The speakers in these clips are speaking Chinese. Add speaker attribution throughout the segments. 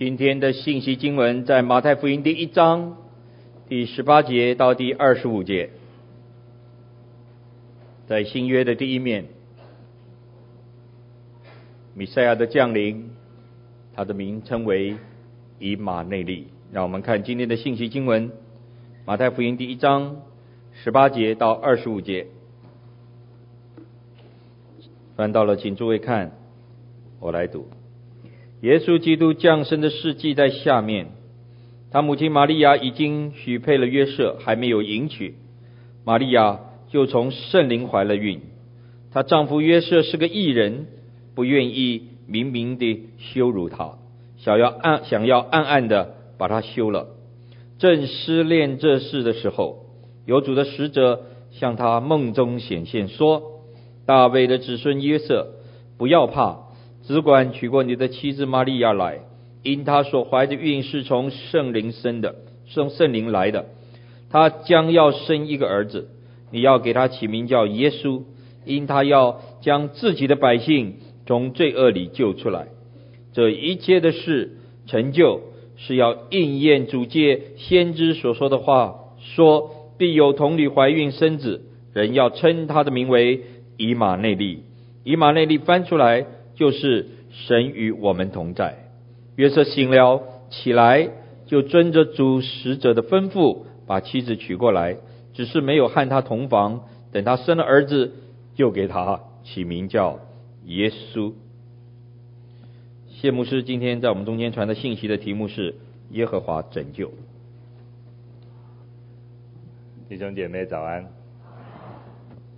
Speaker 1: 今天的信息经文在马太福音第一章第十八节到第二十五节，在新约的第一面，弥赛亚的降临，他的名称为以马内利。让我们看今天的信息经文，马太福音第一章十八节到二十五节。翻到了，请诸位看，我来读。耶稣基督降生的事记在下面。他母亲玛利亚已经许配了约瑟，还没有迎娶，玛利亚就从圣灵怀了孕。她丈夫约瑟是个异人，不愿意明明地羞辱她，想要暗想要暗暗地把她休了。正思恋这事的时候，有主的使者向他梦中显现说。大卫的子孙约瑟，不要怕，只管娶过你的妻子玛利亚来，因她所怀的孕是从圣灵生的，是从圣灵来的。她将要生一个儿子，你要给他起名叫耶稣，因他要将自己的百姓从罪恶里救出来。这一切的事成就，是要应验主借先知所说的话，说必有童女怀孕生子，人要称他的名为。以马内利，以马内利翻出来就是神与我们同在。约瑟醒了起来，就遵着主使者的吩咐，把妻子娶过来，只是没有和他同房。等他生了儿子，就给他起名叫耶稣。谢牧师今天在我们中间传的信息的题目是耶和华拯救。
Speaker 2: 弟兄姐妹早安。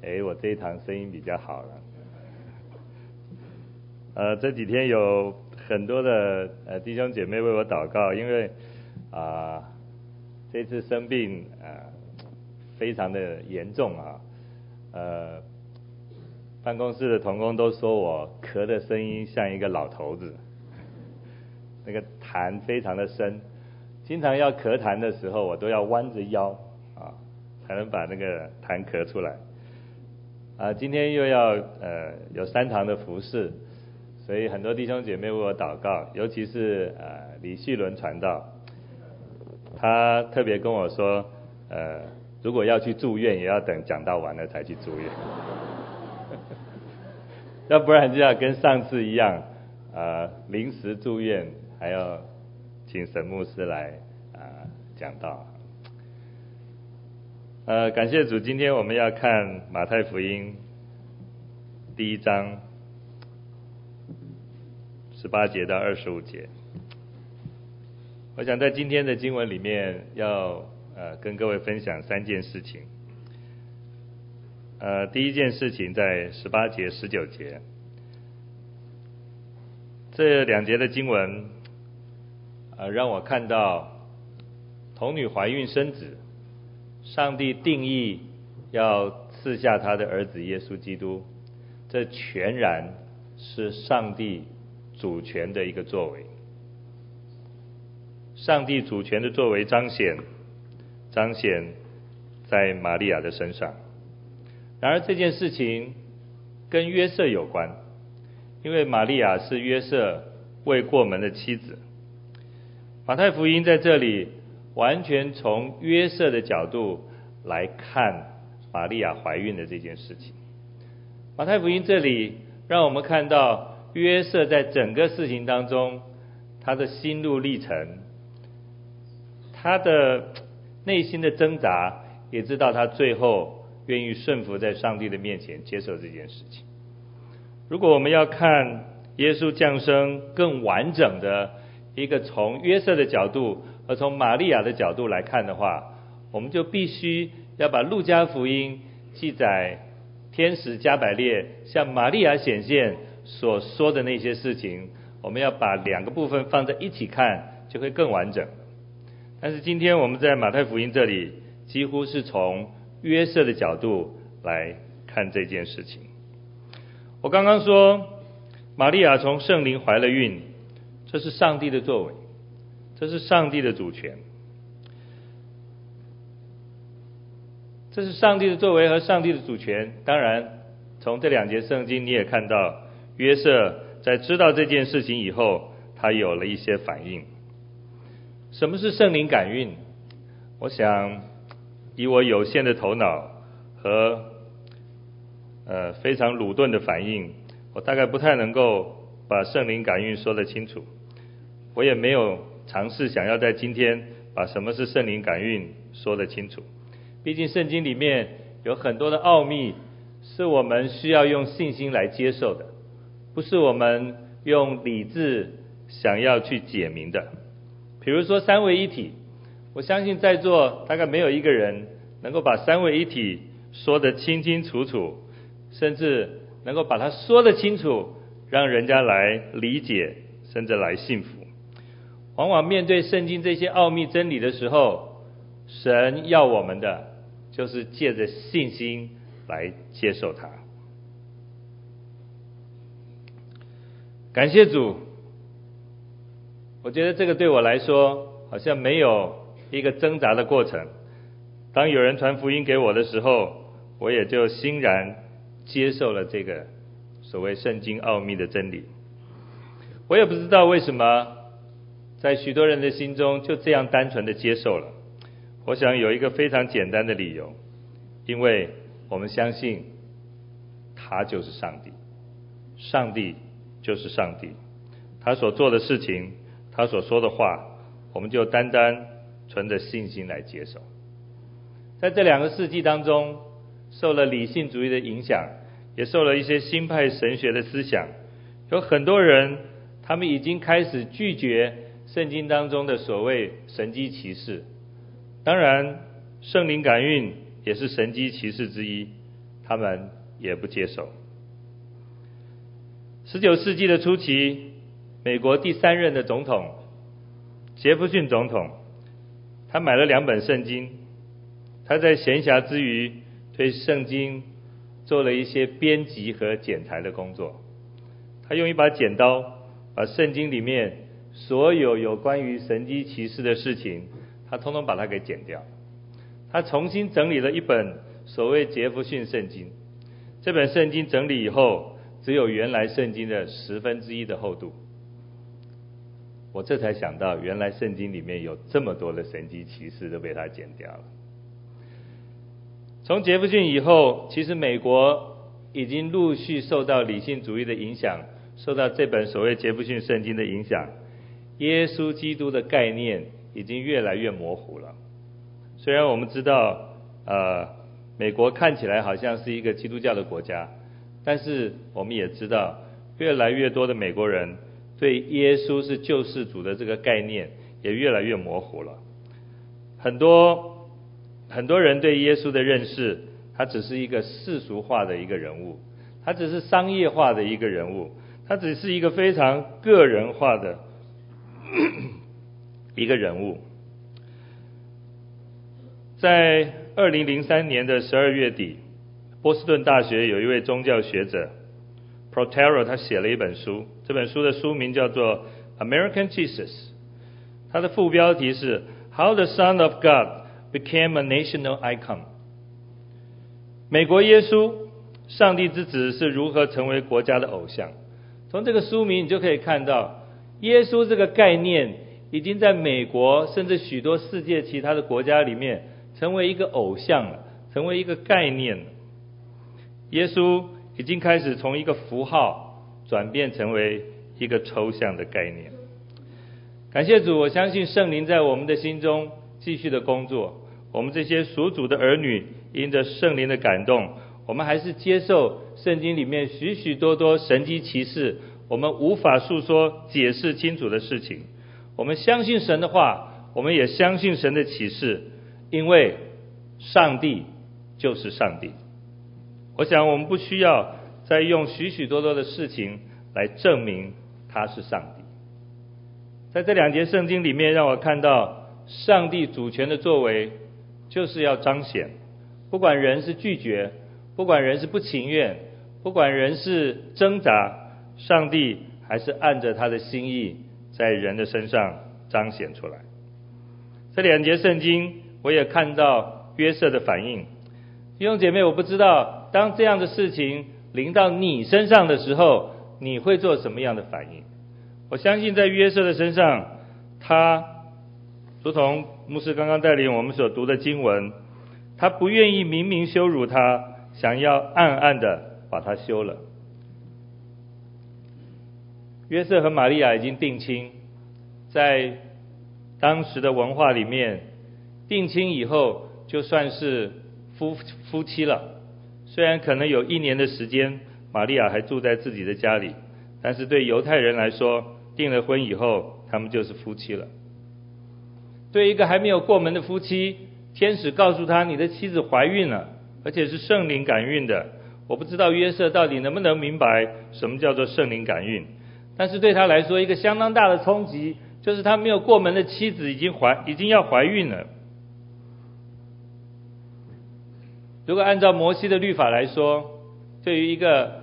Speaker 2: 哎，我这一堂声音比较好了。呃，这几天有很多的呃弟兄姐妹为我祷告，因为啊、这次生病啊、呃、非常的严重啊，呃办公室的同工都说我咳的声音像一个老头子，那个痰非常的深，经常要咳痰的时候，我都要弯着腰啊才能把那个痰咳出来。啊，今天又要呃有三堂的服事，所以很多弟兄姐妹为我祷告，尤其是呃李旭伦传道，他特别跟我说，呃如果要去住院，也要等讲道完了才去住院，要不然就要跟上次一样，呃临时住院，还要请神牧师来啊、呃、讲道。呃，感谢主，今天我们要看马太福音第一章十八节到二十五节。我想在今天的经文里面要，呃跟各位分享三件事情。呃，第一件事情在十八节、十九节，这两节的经文，呃，让我看到童女怀孕生子。上帝定义要赐下他的儿子耶稣基督，这全然是上帝主权的一个作为。上帝主权的作为彰显，彰显在玛利亚的身上。然而这件事情跟约瑟有关，因为玛利亚是约瑟未过门的妻子。马太福音在这里。完全从约瑟的角度来看玛利亚怀孕的这件事情。马太福音这里让我们看到约瑟在整个事情当中他的心路历程，他的内心的挣扎，也知道他最后愿意顺服在上帝的面前接受这件事情。如果我们要看耶稣降生更完整的一个从约瑟的角度。和从玛利亚的角度来看的话，我们就必须要把路加福音记载天使加百列向玛利亚显现所说的那些事情，我们要把两个部分放在一起看，就会更完整。但是今天我们在马太福音这里，几乎是从约瑟的角度来看这件事情。我刚刚说，玛利亚从圣灵怀了孕，这是上帝的作为。这是上帝的主权，这是上帝的作为和上帝的主权。当然，从这两节圣经你也看到，约瑟在知道这件事情以后，他有了一些反应。什么是圣灵感孕？我想以我有限的头脑和呃非常鲁钝的反应，我大概不太能够把圣灵感孕说得清楚。我也没有尝试想要在今天把什么是圣灵感孕说得清楚。毕竟圣经里面有很多的奥秘，是我们需要用信心来接受的，不是我们用理智想要去解明的。比如说三位一体，我相信在座大概没有一个人能够把三位一体说得清清楚楚，甚至能够把它说得清楚，让人家来理解，甚至来信服。往往面对圣经这些奥秘真理的时候，神要我们的就是借着信心来接受它。感谢主。我觉得这个对我来说好像没有一个挣扎的过程。当有人传福音给我的时候，我也就欣然接受了这个所谓圣经奥秘的真理。我也不知道为什么，在许多人的心中就这样单纯的接受了。我想有一个非常简单的理由，因为我们相信他就是上帝，上帝就是上帝，他所做的事情。他所说的话，我们就单单存着信心来接受。在这两个世纪当中，受了理性主义的影响，也受了一些新派神学的思想，有很多人他们已经开始拒绝圣经当中的所谓神迹奇事。当然，圣灵感孕也是神迹奇事之一，他们也不接受。十九世纪的初期。美国第三任的总统杰弗逊总统，他买了两本圣经，他在闲暇之余对圣经做了一些编辑和剪裁的工作。他用一把剪刀把圣经里面所有有关于神迹奇事的事情，他通通把它给剪掉。他重新整理了一本所谓杰弗逊圣经。这本圣经整理以后，只有原来圣经的十分之一的厚度。我这才想到，原来圣经里面有这么多的神迹奇事都被他剪掉了。从杰弗逊以后，其实美国已经陆续受到理性主义的影响，受到这本所谓杰弗逊圣经的影响，耶稣基督的概念已经越来越模糊了。虽然我们知道，呃，美国看起来好像是一个基督教的国家，但是我们也知道，越来越多的美国人。对耶稣是救世主的这个概念也越来越模糊了。很多很多人对耶稣的认识，他只是一个世俗化的一个人物，他只是商业化的一个人物，他只是一个非常个人化的 一个人物。在二零零三年的十二月底，波士顿大学有一位宗教学者 Prothero，他写了一本书。这本书的书名叫做《American Jesus》，它的副标题是 “How the Son of God Became a National Icon”。美国耶稣，上帝之子是如何成为国家的偶像？从这个书名你就可以看到，耶稣这个概念已经在美国甚至许多世界其他的国家里面成为一个偶像了，成为一个概念了。耶稣已经开始从一个符号。转变成为一个抽象的概念。感谢主，我相信圣灵在我们的心中继续的工作。我们这些属主的儿女，因着圣灵的感动，我们还是接受圣经里面许许多多神迹奇事，我们无法诉说解释清楚的事情。我们相信神的话，我们也相信神的启示，因为上帝就是上帝。我想我们不需要。再用许许多多的事情来证明他是上帝。在这两节圣经里面，让我看到上帝主权的作为，就是要彰显，不管人是拒绝，不管人是不情愿，不管人是挣扎，上帝还是按着他的心意在人的身上彰显出来。这两节圣经，我也看到约瑟的反应。弟兄姐妹，我不知道当这样的事情。临到你身上的时候，你会做什么样的反应？我相信在约瑟的身上，他如同牧师刚刚带领我们所读的经文，他不愿意明明羞辱他，想要暗暗的把他休了。约瑟和玛利亚已经定亲，在当时的文化里面，定亲以后就算是夫夫妻了。虽然可能有一年的时间，玛利亚还住在自己的家里，但是对犹太人来说，订了婚以后，他们就是夫妻了。对一个还没有过门的夫妻，天使告诉他：“你的妻子怀孕了，而且是圣灵感孕的。”我不知道约瑟到底能不能明白什么叫做圣灵感孕，但是对他来说，一个相当大的冲击就是他没有过门的妻子已经怀，已经要怀孕了。如果按照摩西的律法来说，对于一个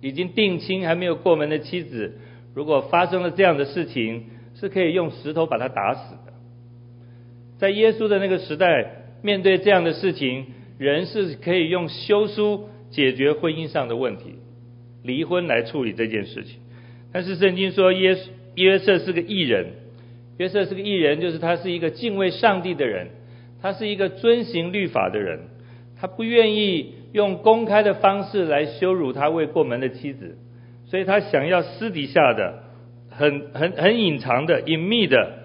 Speaker 2: 已经定亲还没有过门的妻子，如果发生了这样的事情，是可以用石头把他打死的。在耶稣的那个时代，面对这样的事情，人是可以用休书解决婚姻上的问题，离婚来处理这件事情。但是圣经说耶约瑟是个异人，约瑟是个异人，就是他是一个敬畏上帝的人，他是一个遵行律法的人，他不愿意用公开的方式来羞辱他未过门的妻子，所以他想要私底下的、很很很隐藏的、隐秘的。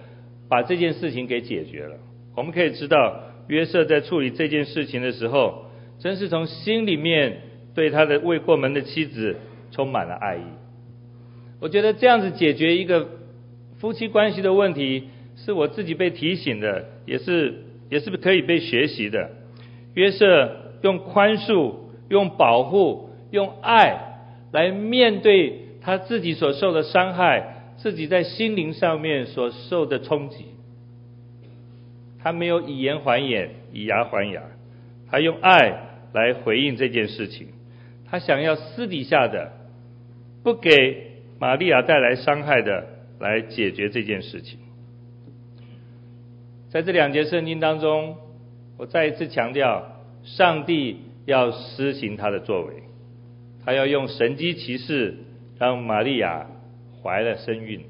Speaker 2: 把这件事情给解决了。我们可以知道，约瑟在处理这件事情的时候，真是从心里面对他的未过门的妻子充满了爱意。我觉得这样子解决一个夫妻关系的问题，是我自己被提醒的，也是也是可以被学习的。约瑟用宽恕、用保护、用爱来面对他自己所受的伤害。自己在心灵上面所受的冲击，他没有以眼还眼，以牙还牙，他用爱来回应这件事情。他想要私底下的，不给玛利亚带来伤害的，来解决这件事情。在这两节圣经当中，我再一次强调，上帝要施行他的作为，他要用神迹奇事让玛利亚。怀了身孕，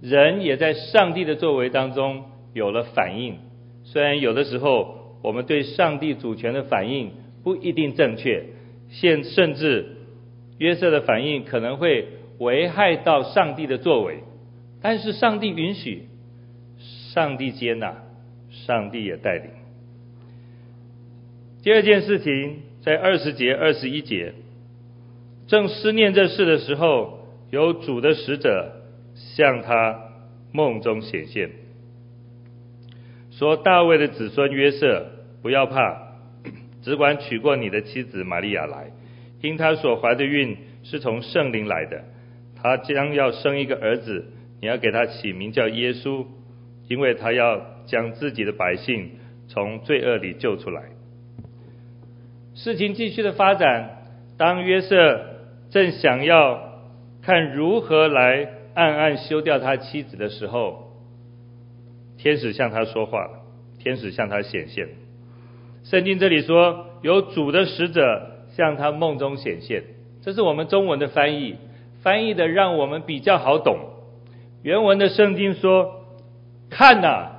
Speaker 2: 人也在上帝的作为当中有了反应。虽然有的时候我们对上帝主权的反应不一定正确，现甚至约瑟的反应可能会危害到上帝的作为，但是上帝允许，上帝接纳，上帝也带领。第二件事情在二十节、二十一节，正思念这事的时候。有主的使者向他梦中显现，说：“大卫的子孙约瑟，不要怕，只管娶过你的妻子玛利亚来，因她所怀的孕是从圣灵来的。她将要生一个儿子，你要给他起名叫耶稣，因为他要将自己的百姓从罪恶里救出来。”事情继续的发展，当约瑟正想要。看如何来暗暗休掉他妻子的时候，天使向他说话，天使向他显现。圣经这里说，有主的使者向他梦中显现，这是我们中文的翻译，翻译的让我们比较好懂。原文的圣经说：“看呐，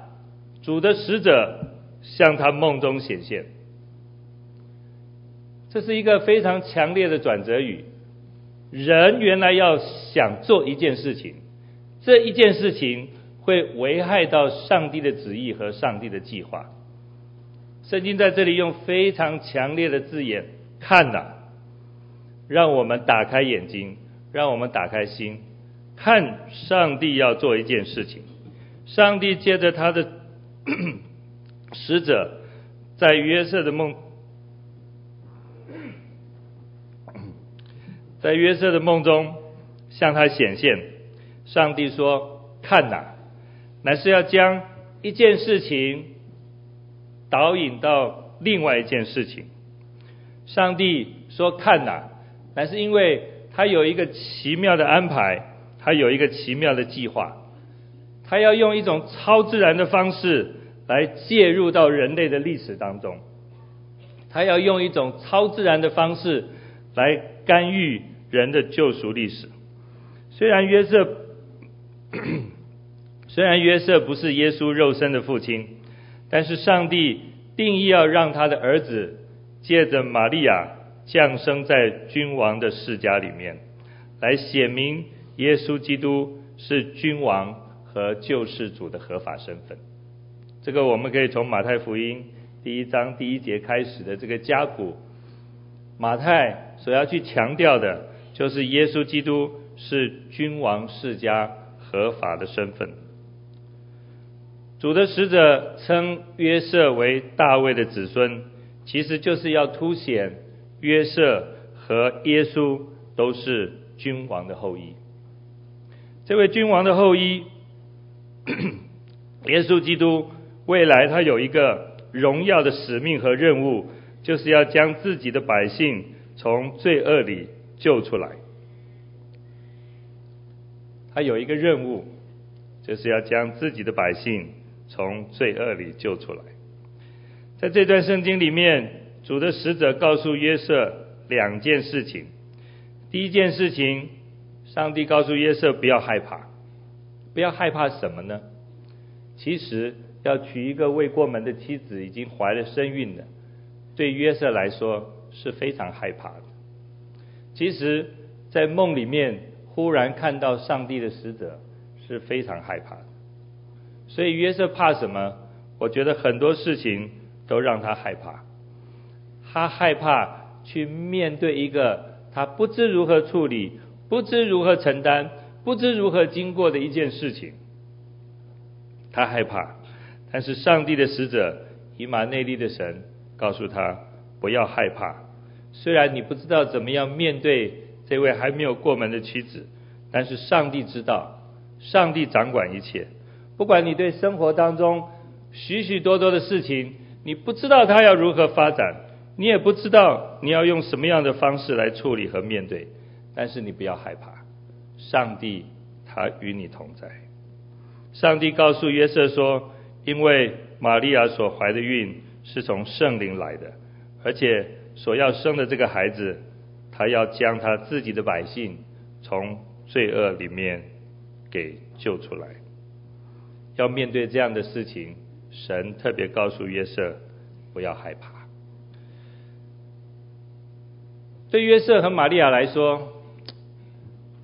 Speaker 2: 主的使者向他梦中显现。”这是一个非常强烈的转折语。人原来要想做一件事情，这一件事情会危害到上帝的旨意和上帝的计划。圣经在这里用非常强烈的字眼，看呐，让我们打开眼睛，让我们打开心，看上帝要做一件事情。上帝借着他的 使者，在约瑟的梦。在约瑟的梦中向他显现，上帝说：“看哪，乃是要将一件事情导引到另外一件事情。”上帝说：“看哪，乃是因为他有一个奇妙的安排，他有一个奇妙的计划，他要用一种超自然的方式来介入到人类的历史当中，他要用一种超自然的方式来。”干预人的救赎历史。虽然约瑟 虽然约瑟不是耶稣肉身的父亲，但是上帝定义要让他的儿子借着玛利亚降生在君王的世家里面，来显明耶稣基督是君王和救世主的合法身份。这个我们可以从马太福音第一章第一节开始的这个家谱，马太所要去强调的，就是耶稣基督是君王世家合法的身份。主的使者称约瑟为大卫的子孙，其实就是要凸显约瑟和耶稣都是君王的后裔。这位君王的后裔，耶稣基督。未来他有一个荣耀的使命和任务，就是要将自己的百姓从罪恶里救出来。他有一个任务，就是要将自己的百姓从罪恶里救出来。在这段圣经里面，主的使者告诉约瑟两件事情。第一件事情，上帝告诉约瑟不要害怕，不要害怕什么呢？其实。要娶一个未过门的妻子，已经怀了身孕的，对约瑟来说是非常害怕的。其实，在梦里面忽然看到上帝的使者是非常害怕的。所以约瑟怕什么？我觉得很多事情都让他害怕。他害怕去面对一个他不知如何处理、不知如何承担、不知如何经过的一件事情。他害怕。但是上帝的使者以马内利的神告诉他不要害怕，虽然你不知道怎么样面对这位还没有过门的妻子，但是上帝知道，上帝掌管一切。不管你对生活当中许许多多的事情，你不知道他要如何发展，你也不知道你要用什么样的方式来处理和面对，但是你不要害怕，上帝他与你同在。上帝告诉约瑟说。因为玛利亚所怀的孕是从圣灵来的，而且所要生的这个孩子，他要将他自己的百姓从罪恶里面给救出来。要面对这样的事情，神特别告诉约瑟不要害怕。对约瑟和玛利亚来说，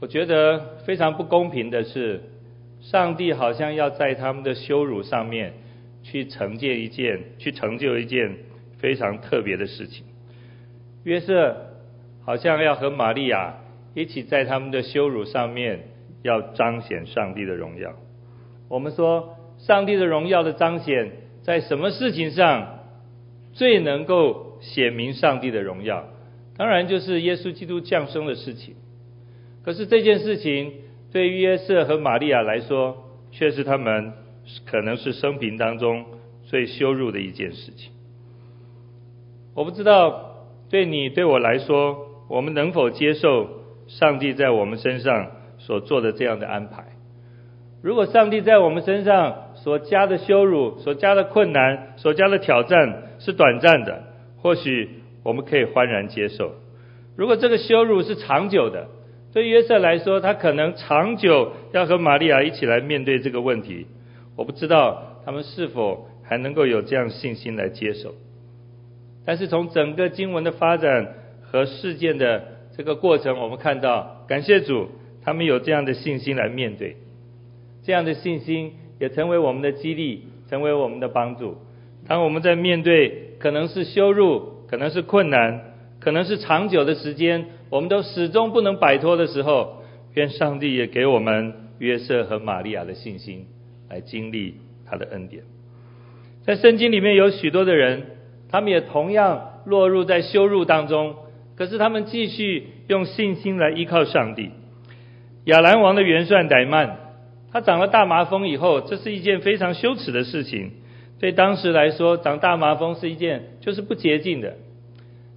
Speaker 2: 我觉得非常不公平的是。上帝好像要在他们的羞辱上面去成就一件，去成就一件非常特别的事情。约瑟好像要和玛利亚一起在他们的羞辱上面要彰显上帝的荣耀。我们说，上帝的荣耀的彰显在什么事情上最能够显明上帝的荣耀？当然就是耶稣基督降生的事情。可是这件事情。对于约瑟和玛利亚来说，却是他们可能是生平当中最羞辱的一件事情。我不知道对你对我来说，我们能否接受上帝在我们身上所做的这样的安排？如果上帝在我们身上所加的羞辱、所加的困难、所加的挑战是短暂的，或许我们可以欢然接受；如果这个羞辱是长久的，对约瑟来说，他可能长久要和玛利亚一起来面对这个问题。我不知道他们是否还能够有这样信心来接受。但是从整个经文的发展和事件的这个过程，我们看到，感谢主，他们有这样的信心来面对。这样的信心也成为我们的激励，成为我们的帮助。当我们在面对可能是羞辱，可能是困难，可能是长久的时间。我们都始终不能摆脱的时候，愿上帝也给我们约瑟和玛利亚的信心，来经历他的恩典。在圣经里面有许多的人，他们也同样落入在羞辱当中，可是他们继续用信心来依靠上帝。亚兰王的元帅乃曼，他长了大麻风以后，这是一件非常羞耻的事情。对当时来说，长大麻风是一件就是不洁净的。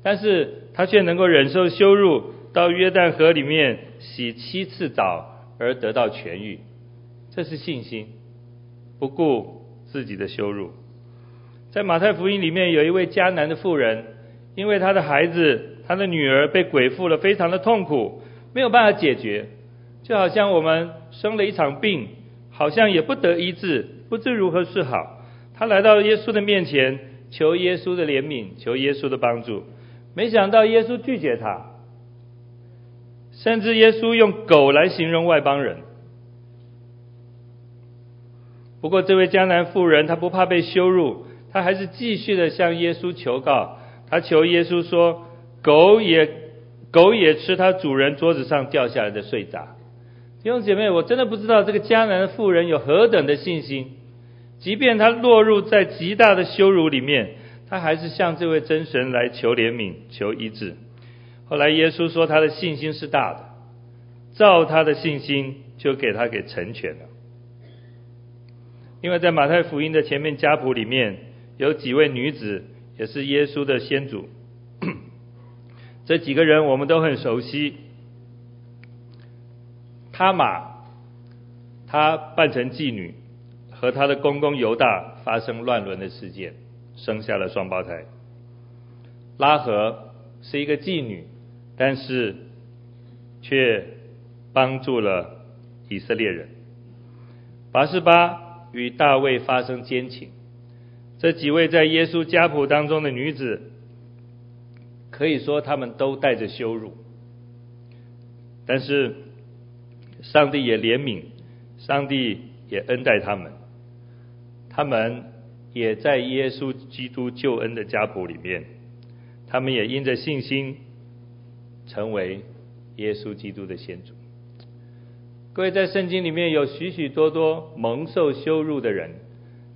Speaker 2: 但是他却能够忍受羞辱，到约旦河里面洗七次澡而得到痊愈，这是信心，不顾自己的羞辱。在马太福音里面有一位迦南的妇人，因为她的孩子，她的女儿被鬼附了，非常的痛苦，没有办法解决，就好像我们生了一场病，好像也不得医治，不知如何是好。他来到耶稣的面前，求耶稣的怜悯，求耶稣的帮助。没想到耶稣拒绝他，甚至耶稣用狗来形容外邦人。不过，这位江南妇人，她不怕被羞辱，她还是继续的向耶稣求告。她求耶稣说：“狗也，狗也吃它主人桌子上掉下来的碎渣。”弟兄姐妹，我真的不知道这个江南的妇人有何等的信心，即便她落入在极大的羞辱里面，他还是向这位真神来求怜悯、求医治。后来耶稣说，他的信心是大的，照他的信心就给他给成全了。因为在马太福音的前面家谱里面有几位女子，也是耶稣的先祖。这几个人我们都很熟悉。他玛，她扮成妓女，和她的公公犹大发生乱伦的事件，生下了双胞胎。拉合是一个妓女，但是却帮助了以色列人。拔示巴。与大卫发生奸情，这几位在耶稣家谱当中的女子，可以说她们都带着羞辱，但是上帝也怜悯，上帝也恩待他们，他们也在耶稣基督救恩的家谱里面，他们也因着信心成为耶稣基督的先祖。各位，在圣经里面有许许多多蒙受羞辱的人，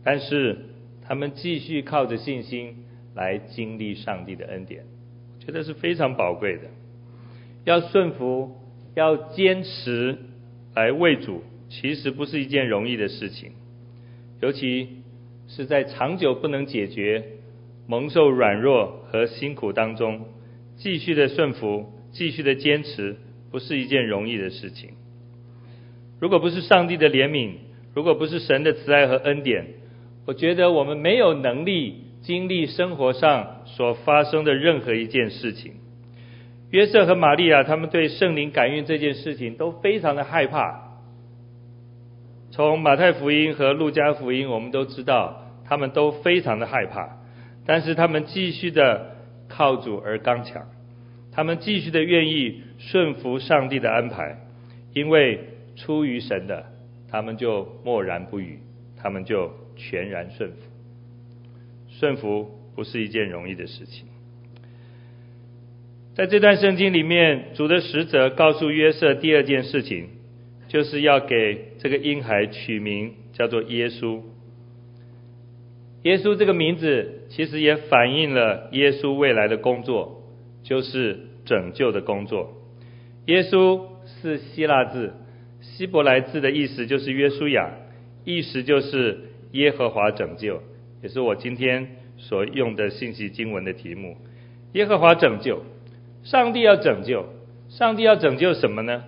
Speaker 2: 但是他们继续靠着信心来经历上帝的恩典，我觉得是非常宝贵的。要顺服，要坚持来为主，其实不是一件容易的事情，尤其是在长久不能解决、蒙受软弱和辛苦当中，继续的顺服，继续的坚持，不是一件容易的事情。如果不是上帝的怜悯，如果不是神的慈爱和恩典，我觉得我们没有能力经历生活上所发生的任何一件事情。约瑟和玛利亚他们对圣灵感应这件事情都非常的害怕。从马太福音和路加福音，我们都知道他们都非常的害怕，但是他们继续的靠主而刚强，他们继续的愿意顺服上帝的安排，因为。出于神的，他们就默然不语，他们就全然顺服。顺服不是一件容易的事情。在这段圣经里面，主的使者告诉约瑟第二件事情，就是要给这个婴孩取名叫做耶稣。耶稣这个名字其实也反映了耶稣未来的工作，就是拯救的工作。耶稣是希腊字。希伯来字的意思就是约书亚，意思就是耶和华拯救，也是我今天所用的信息经文的题目。耶和华拯救，上帝要拯救，上帝要拯救什么呢？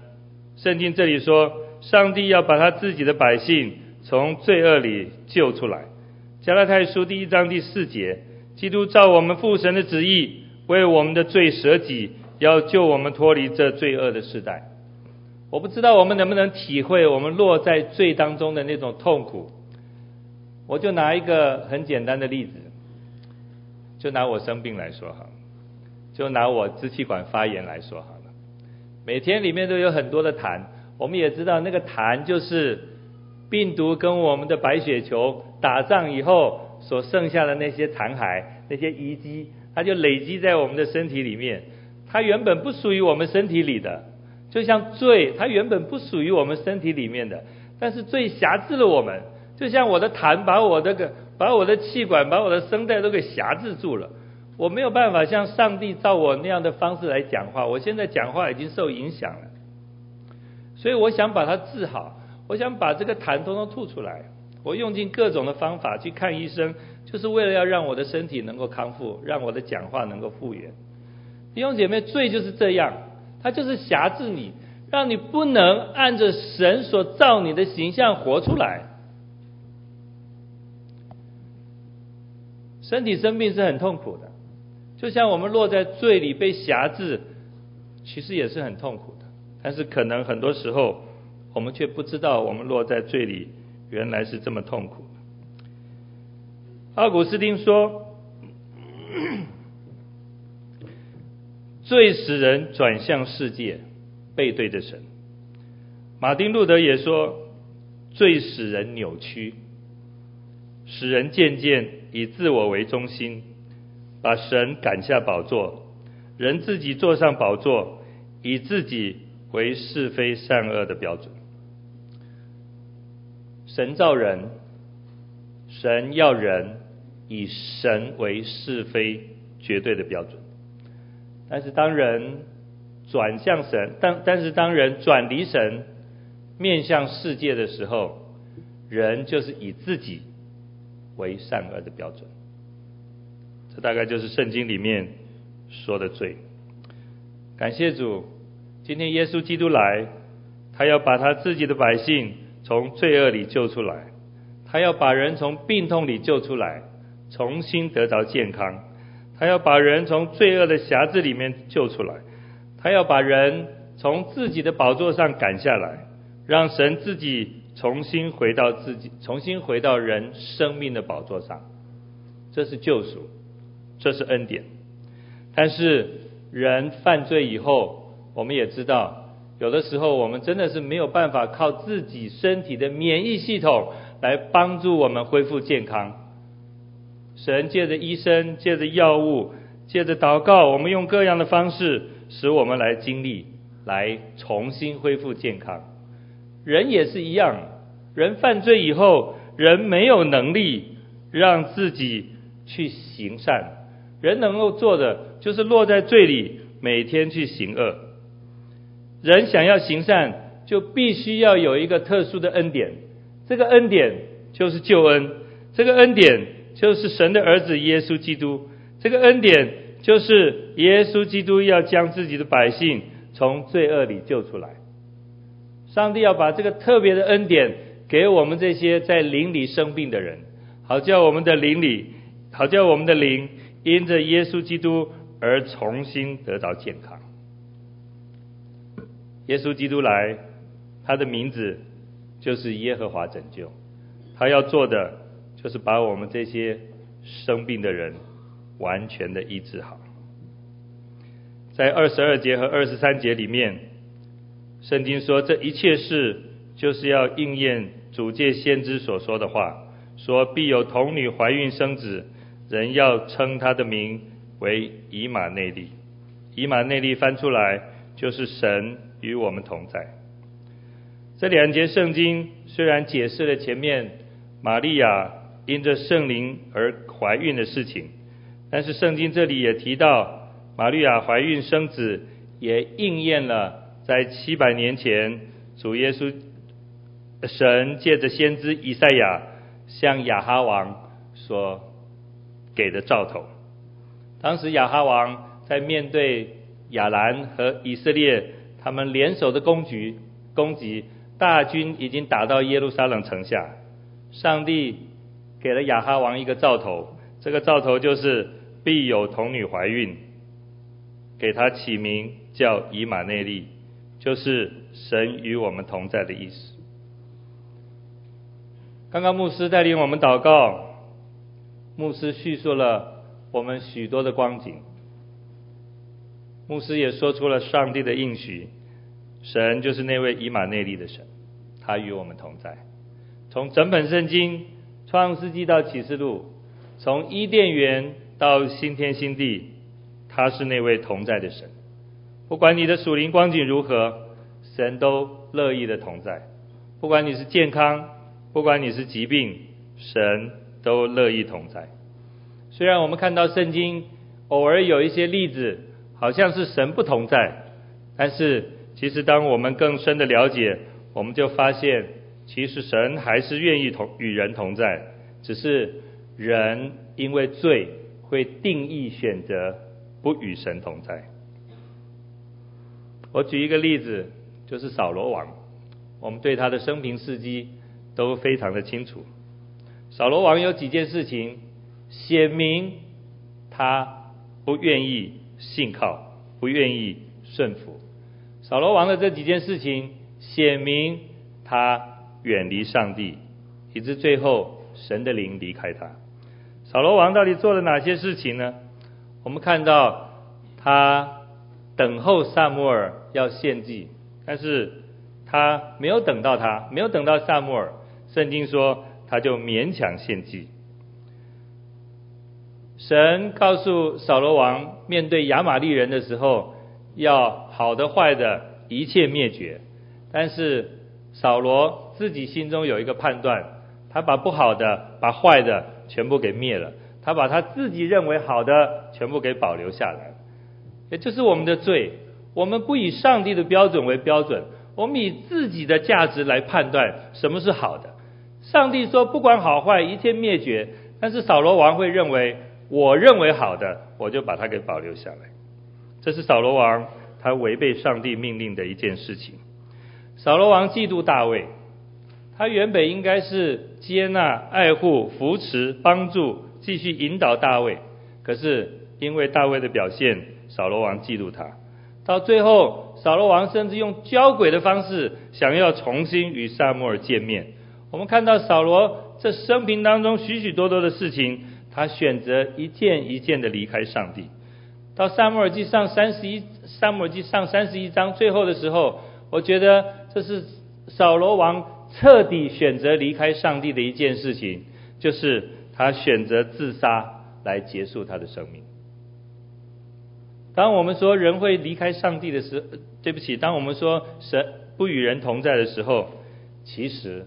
Speaker 2: 圣经这里说，上帝要把他自己的百姓从罪恶里救出来。加拉太书第一章第四节，基督照我们父神的旨意，为我们的罪舍己，要救我们脱离这罪恶的世代。我不知道我们能不能体会我们落在罪当中的那种痛苦。我就拿一个很简单的例子，就拿我生病来说好，就拿我支气管发炎来说好了。每天里面都有很多的痰，我们也知道那个痰就是病毒跟我们的白血球打仗以后所剩下的那些残骸、那些遗迹，它就累积在我们的身体里面。它原本不属于我们身体里的。就像罪，它原本不属于我们身体里面的，但是罪辖制了我们。就像我的痰把我这个，把我的气管，把我的声带都给辖制住了。我没有办法像上帝照我那样的方式来讲话。我现在讲话已经受影响了，所以我想把它治好，我想把这个痰通通吐出来。我用尽各种的方法去看医生，就是为了要让我的身体能够康复，让我的讲话能够复原。弟兄姐妹，罪就是这样。他就是辖制你，让你不能按着神所造你的形象活出来。身体生病是很痛苦的，就像我们落在罪里被辖制，其实也是很痛苦的。但是可能很多时候，我们却不知道我们落在罪里原来是这么痛苦。奥古斯丁说，罪使人转向世界，背对着神。马丁路德也说，罪使人扭曲，使人渐渐以自我为中心，把神赶下宝座，人自己坐上宝座，以自己为是非善恶的标准。神造人，神要人以神为是非绝对的标准，但是当人转向神，但但是当人转离神，面向世界的时候，人就是以自己为善恶的标准。这大概就是圣经里面说的罪。感谢主，今天耶稣基督来，他要把他自己的百姓从罪恶里救出来，他要把人从病痛里救出来，重新得着健康。他要把人从罪恶的匣子里面救出来，他要把人从自己的宝座上赶下来。让神自己重新回到自己，重新回到人生命的宝座上，这是救赎，这是恩典。但是人犯罪以后，我们也知道，有的时候我们真的是没有办法靠自己身体的免疫系统来帮助我们恢复健康。神借着医生，借着药物，借着祷告，我们用各样的方式，使我们来经历，来重新恢复健康。人也是一样，人犯罪以后，人没有能力让自己去行善，人能够做的就是落在罪里，每天去行恶。人想要行善，就必须要有一个特殊的恩典，这个恩典就是救恩，这个恩典就是神的儿子耶稣基督，这个恩典就是耶稣基督要将自己的百姓从罪恶里救出来。上帝要把这个特别的恩典给我们这些在灵里生病的人，好叫我们的灵里，好叫我们的灵因着耶稣基督而重新得到健康。耶稣基督来，他的名字就是耶和华拯救，他要做的就是把我们这些生病的人完全的医治好。在二十二节和二十三节里面。圣经说，这一切事就是要应验主借先知所说的话，说必有童女怀孕生子，人要称他的名为以马内利。以马内利翻出来就是神与我们同在。这两节圣经虽然解释了前面玛利亚因着圣灵而怀孕的事情，但是圣经这里也提到玛利亚怀孕生子，也应验了。在七百年前，主耶稣神借着先知以赛亚向亚哈王所给的兆头。当时亚哈王在面对亚兰和以色列他们联手的攻击，攻击大军已经打到耶路撒冷城下。上帝给了亚哈王一个兆头，这个兆头就是必有童女怀孕，给他起名叫以马内利。就是神与我们同在的意思。刚刚牧师带领我们祷告，牧师叙述了我们许多的光景，牧师也说出了上帝的应许，神就是那位以马内利的神，他与我们同在。从整本圣经，创世纪到启示录，从伊甸园到新天新地，他是那位同在的神。不管你的属灵光景如何，神都乐意的同在。不管你是健康，不管你是疾病，神都乐意同在。虽然我们看到圣经偶尔有一些例子，好像是神不同在，但是其实当我们更深的了解，我们就发现，其实神还是愿意同与人同在，只是人因为罪会定义选择不与神同在。我举一个例子，就是扫罗王。我们对他的生平事迹都非常的清楚。扫罗王有几件事情显明他不愿意信靠，不愿意顺服。扫罗王的这几件事情显明他远离上帝，以致最后神的灵离开他。扫罗王到底做了哪些事情呢？我们看到他等候撒母耳要献祭，但是他没有等到他，没有等到撒母耳。圣经说他就勉强献祭。神告诉扫罗王，面对亚玛力人的时候，要好的坏的一切灭绝。但是扫罗自己心中有一个判断，他把不好的、把坏的全部给灭了，他把他自己认为好的全部给保留下来。也就是我们的罪，我们不以上帝的标准为标准，我们以自己的价值来判断什么是好的。上帝说不管好坏一切灭绝，但是扫罗王会认为，我认为好的，我就把它给保留下来。这是扫罗王他违背上帝命令的一件事情。扫罗王嫉妒大卫，他原本应该是接纳、爱护、扶持、帮助、继续引导大卫。可是因为大卫的表现，扫罗王嫉妒他。到最后，扫罗王甚至用交鬼的方式，想要重新与撒母耳见面。我们看到扫罗这生平当中许许多多的事情，他选择一件一件的离开上帝。到撒母耳记上三十一，撒母耳记上三十一章最后的时候，我觉得。这是扫罗王彻底选择离开上帝的一件事情，就是他选择自杀来结束他的生命。当我们说人会离开上帝的时，对不起，当我们说神不与人同在的时候，其实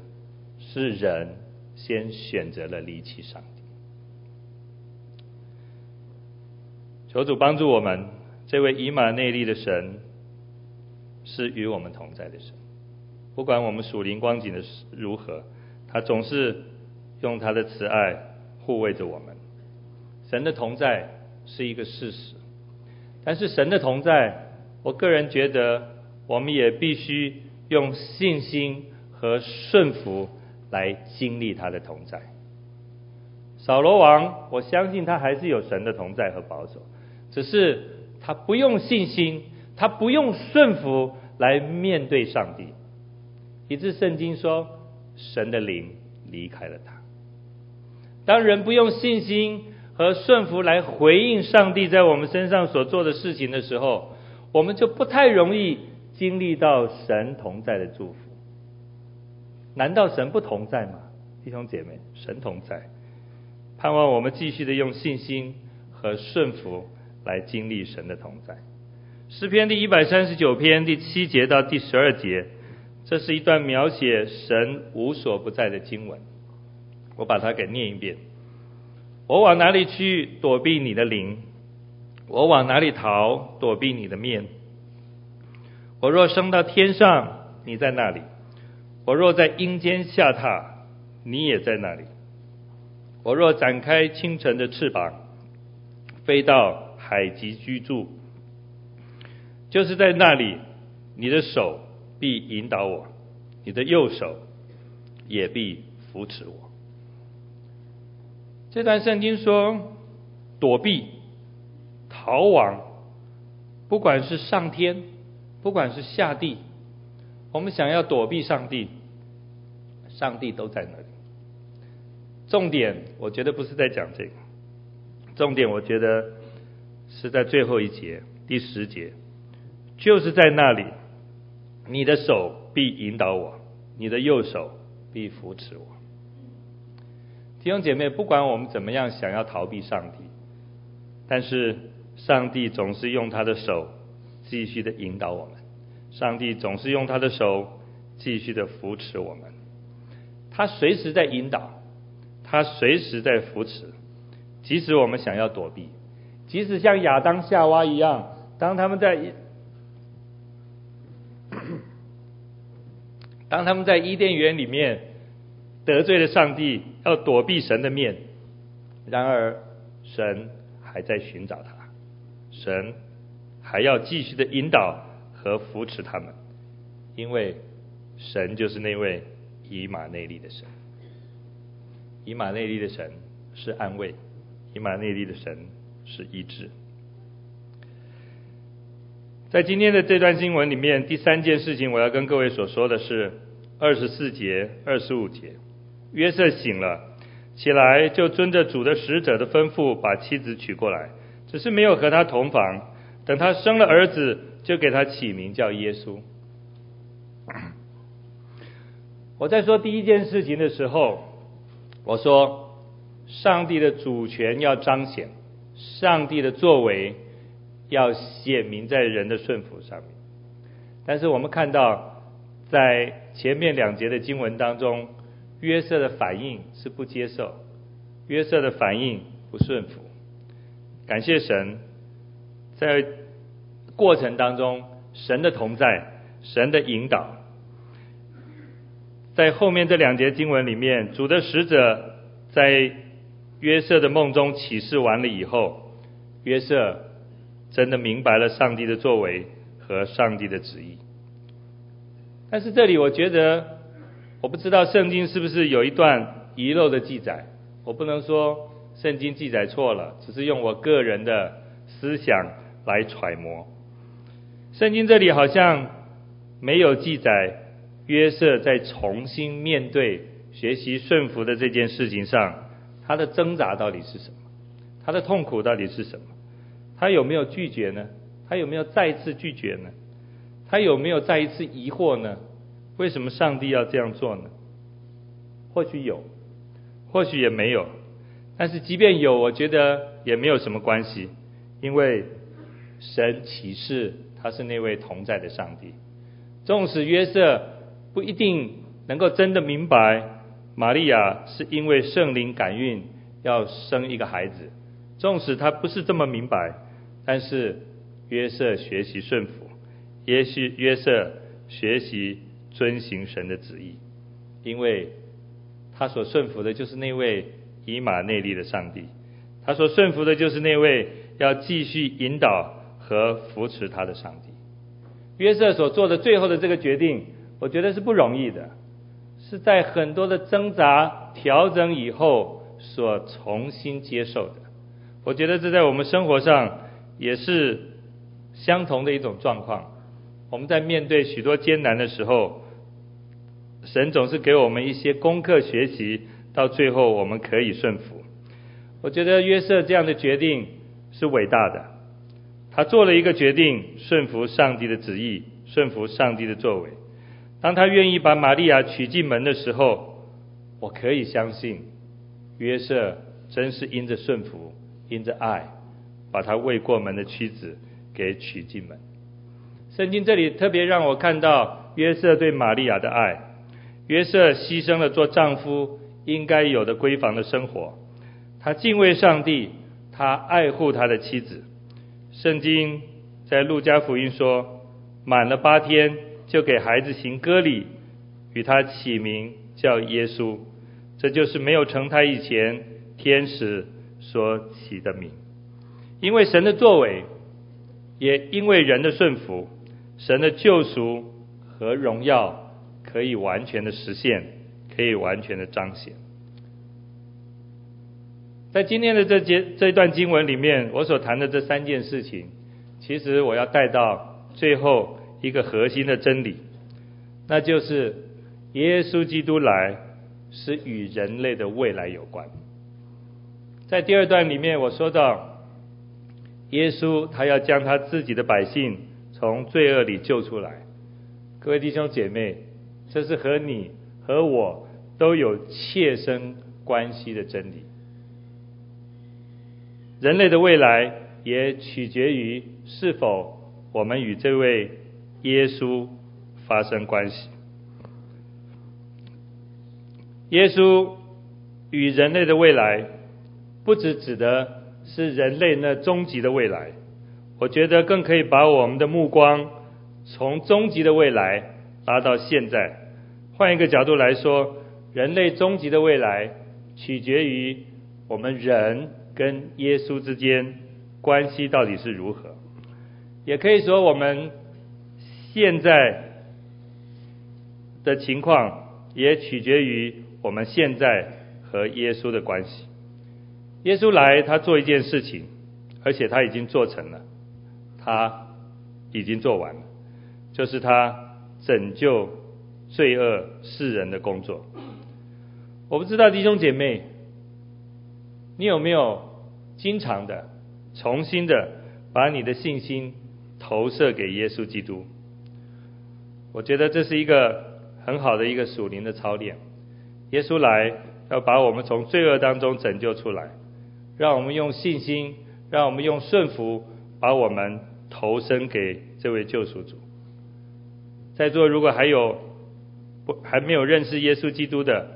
Speaker 2: 是人先选择了离弃上帝。求主帮助我们，这位以马内利的神是与我们同在的神。不管我们属灵光景的如何，他总是用他的慈爱护卫着我们。神的同在是一个事实，但是神的同在，我个人觉得我们也必须用信心和顺服来经历他的同在。扫罗王，我相信他还是有神的同在和保守，只是他不用信心，他不用顺服来面对上帝。以致圣经说，神的灵离开了他。当人不用信心和顺服来回应上帝在我们身上所做的事情的时候，我们就不太容易经历到神同在的祝福。难道神不同在吗？弟兄姐妹，神同在，盼望我们继续的用信心和顺服来经历神的同在。诗篇第一百三十九篇第七节到第十二节。这是一段描写神无所不在的经文，我把它给念一遍。我往哪里去躲避你的灵？我往哪里逃躲避你的面？我若升到天上，你在那里；我若在阴间下榻，你也在那里。我若展开清晨的翅膀，飞到海极居住，就是在那里，你的手。必引导我，你的右手也必扶持我。这段圣经说，躲避、逃亡，不管是上天，不管是下地，我们想要躲避上帝，上帝都在那里。重点，我觉得不是在讲这个，重点我觉得是在最后一节，第十节，就是在那里。你的手必引导我，你的右手必扶持我。弟兄姐妹，不管我们怎么样想要逃避上帝，但是上帝总是用他的手继续的引导我们，上帝总是用他的手继续的扶持我们。他随时在引导，他随时在扶持，即使我们想要躲避，即使像亚当夏娃一样，当他们在。当他们在伊甸园里面得罪了上帝，要躲避神的面，然而神还在寻找他，神还要继续的引导和扶持他们，因为神就是那位以马内利的神，以马内利的神是安慰，以马内利的神是医治。在今天的这段经文里面，第三件事情我要跟各位所说的是二十四节、二十五节。约瑟醒了，起来就遵着主的使者的吩咐，把妻子娶过来，只是没有和他同房。等他生了儿子，就给他起名叫耶稣。我在说第一件事情的时候，我说上帝的主权要彰显，上帝的作为要显明在人的顺服上面。但是我们看到，在前面两节的经文当中，约瑟的反应是不接受，约瑟的反应不顺服。感谢神，在过程当中，神的同在，神的引导。在后面这两节经文里面，主的使者在约瑟的梦中启示完了以后，约瑟真的明白了上帝的作为和上帝的旨意。但是这里我觉得，我不知道圣经是不是有一段遗漏的记载，我不能说圣经记载错了，只是用我个人的思想来揣摩。圣经这里好像没有记载。约瑟在重新面对学习顺服的这件事情上，他的挣扎到底是什么？他的痛苦到底是什么？他有没有拒绝呢？他有没有再一次拒绝呢？他有没有再一次疑惑呢？为什么上帝要这样做呢？或许有，或许也没有。但是即便有，我觉得也没有什么关系，因为神启示他是那位同在的上帝，纵使约瑟。不一定能够真的明白，玛利亚是因为圣灵感孕要生一个孩子。纵使他不是这么明白，但是约瑟学习顺服，也许约瑟学习遵行神的旨意，因为他所顺服的就是那位以马内利的上帝，他所顺服的就是那位要继续引导和扶持他的上帝。约瑟所做的最后的这个决定。我觉得是不容易的，是在很多的挣扎调整以后所重新接受的。我觉得这在我们生活上也是相同的一种状况。我们在面对许多艰难的时候，神总是给我们一些功课学习，到最后我们可以顺服。我觉得约瑟这样的决定是伟大的，他做了一个决定，顺服上帝的旨意，顺服上帝的作为。当他愿意把玛利亚娶进门的时候，我可以相信，约瑟真是因着顺服，因着爱，把他未过门的妻子给娶进门。圣经这里特别让我看到约瑟对玛利亚的爱，约瑟牺牲了做丈夫应该有的闺房的生活，他敬畏上帝，他爱护他的妻子。圣经在路加福音说，满了八天。就给孩子行割礼，与他起名叫耶稣，这就是没有成胎以前天使所起的名。因为神的作为，也因为人的顺服，神的救赎和荣耀可以完全的实现，可以完全的彰显。在今天的这节这段经文里面，我所谈的这三件事情，其实我要带到最后。一个核心的真理，那就是耶稣基督来是与人类的未来有关。在第二段里面，我说到耶稣他要将他自己的百姓从罪恶里救出来。各位弟兄姐妹，这是和你和我都有切身关系的真理。人类的未来也取决于是否我们与这位。耶稣发生关系，耶稣与人类的未来，不只指的是人类那终极的未来，我觉得更可以把我们的目光从终极的未来拉到现在。换一个角度来说，人类终极的未来取决于我们人跟耶稣之间关系到底是如何，也可以说我们。现在的情况也取决于我们现在和耶稣的关系。耶稣来，他做一件事情，而且他已经做成了，他已经做完了，就是他拯救罪恶世人的工作。我不知道弟兄姐妹，你有没有经常的、重新的把你的信心投射给耶稣基督？我觉得这是一个很好的一个属灵的操练。耶稣来要把我们从罪恶当中拯救出来，让我们用信心，让我们用顺服，把我们投身给这位救赎主。在座如果还有不还没有认识耶稣基督的，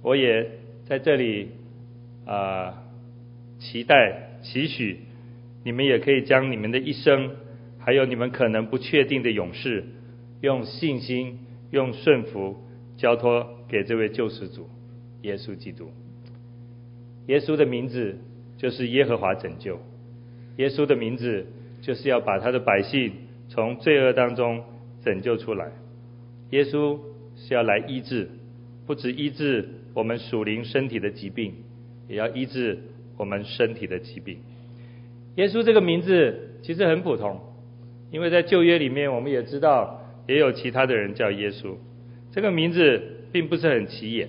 Speaker 2: 我也在这里啊、期待期许你们也可以将你们的一生，还有你们可能不确定的永世，用信心、用顺服交托给这位救世主耶稣基督。耶稣的名字就是耶和华拯救，耶稣的名字就是要把他的百姓从罪恶当中拯救出来。耶稣是要来医治，不止医治我们属灵身体的疾病，也要医治我们身体的疾病。耶稣这个名字其实很普通，因为在旧约里面我们也知道。也有其他的人叫耶稣，这个名字并不是很起眼，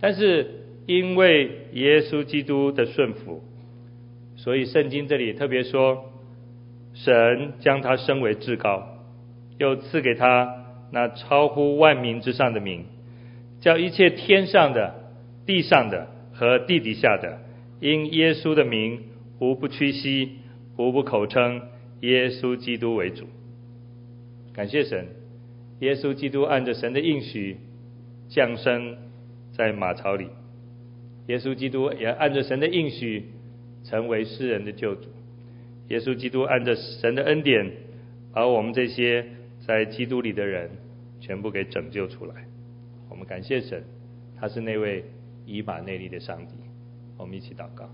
Speaker 2: 但是因为耶稣基督的顺服，所以圣经这里特别说，神将他升为至高，又赐给他那超乎万民之上的名，叫一切天上的、地上的和地底下的，因耶稣的名，无不屈膝，无不口称耶稣基督为主。感谢神，耶稣基督按着神的应许降生在马槽里，耶稣基督也按着神的应许成为世人的救主。耶稣基督按着神的恩典，把我们这些在基督里的人全部给拯救出来。我们感谢神，他是那位以马内利的上帝。我们一起祷告。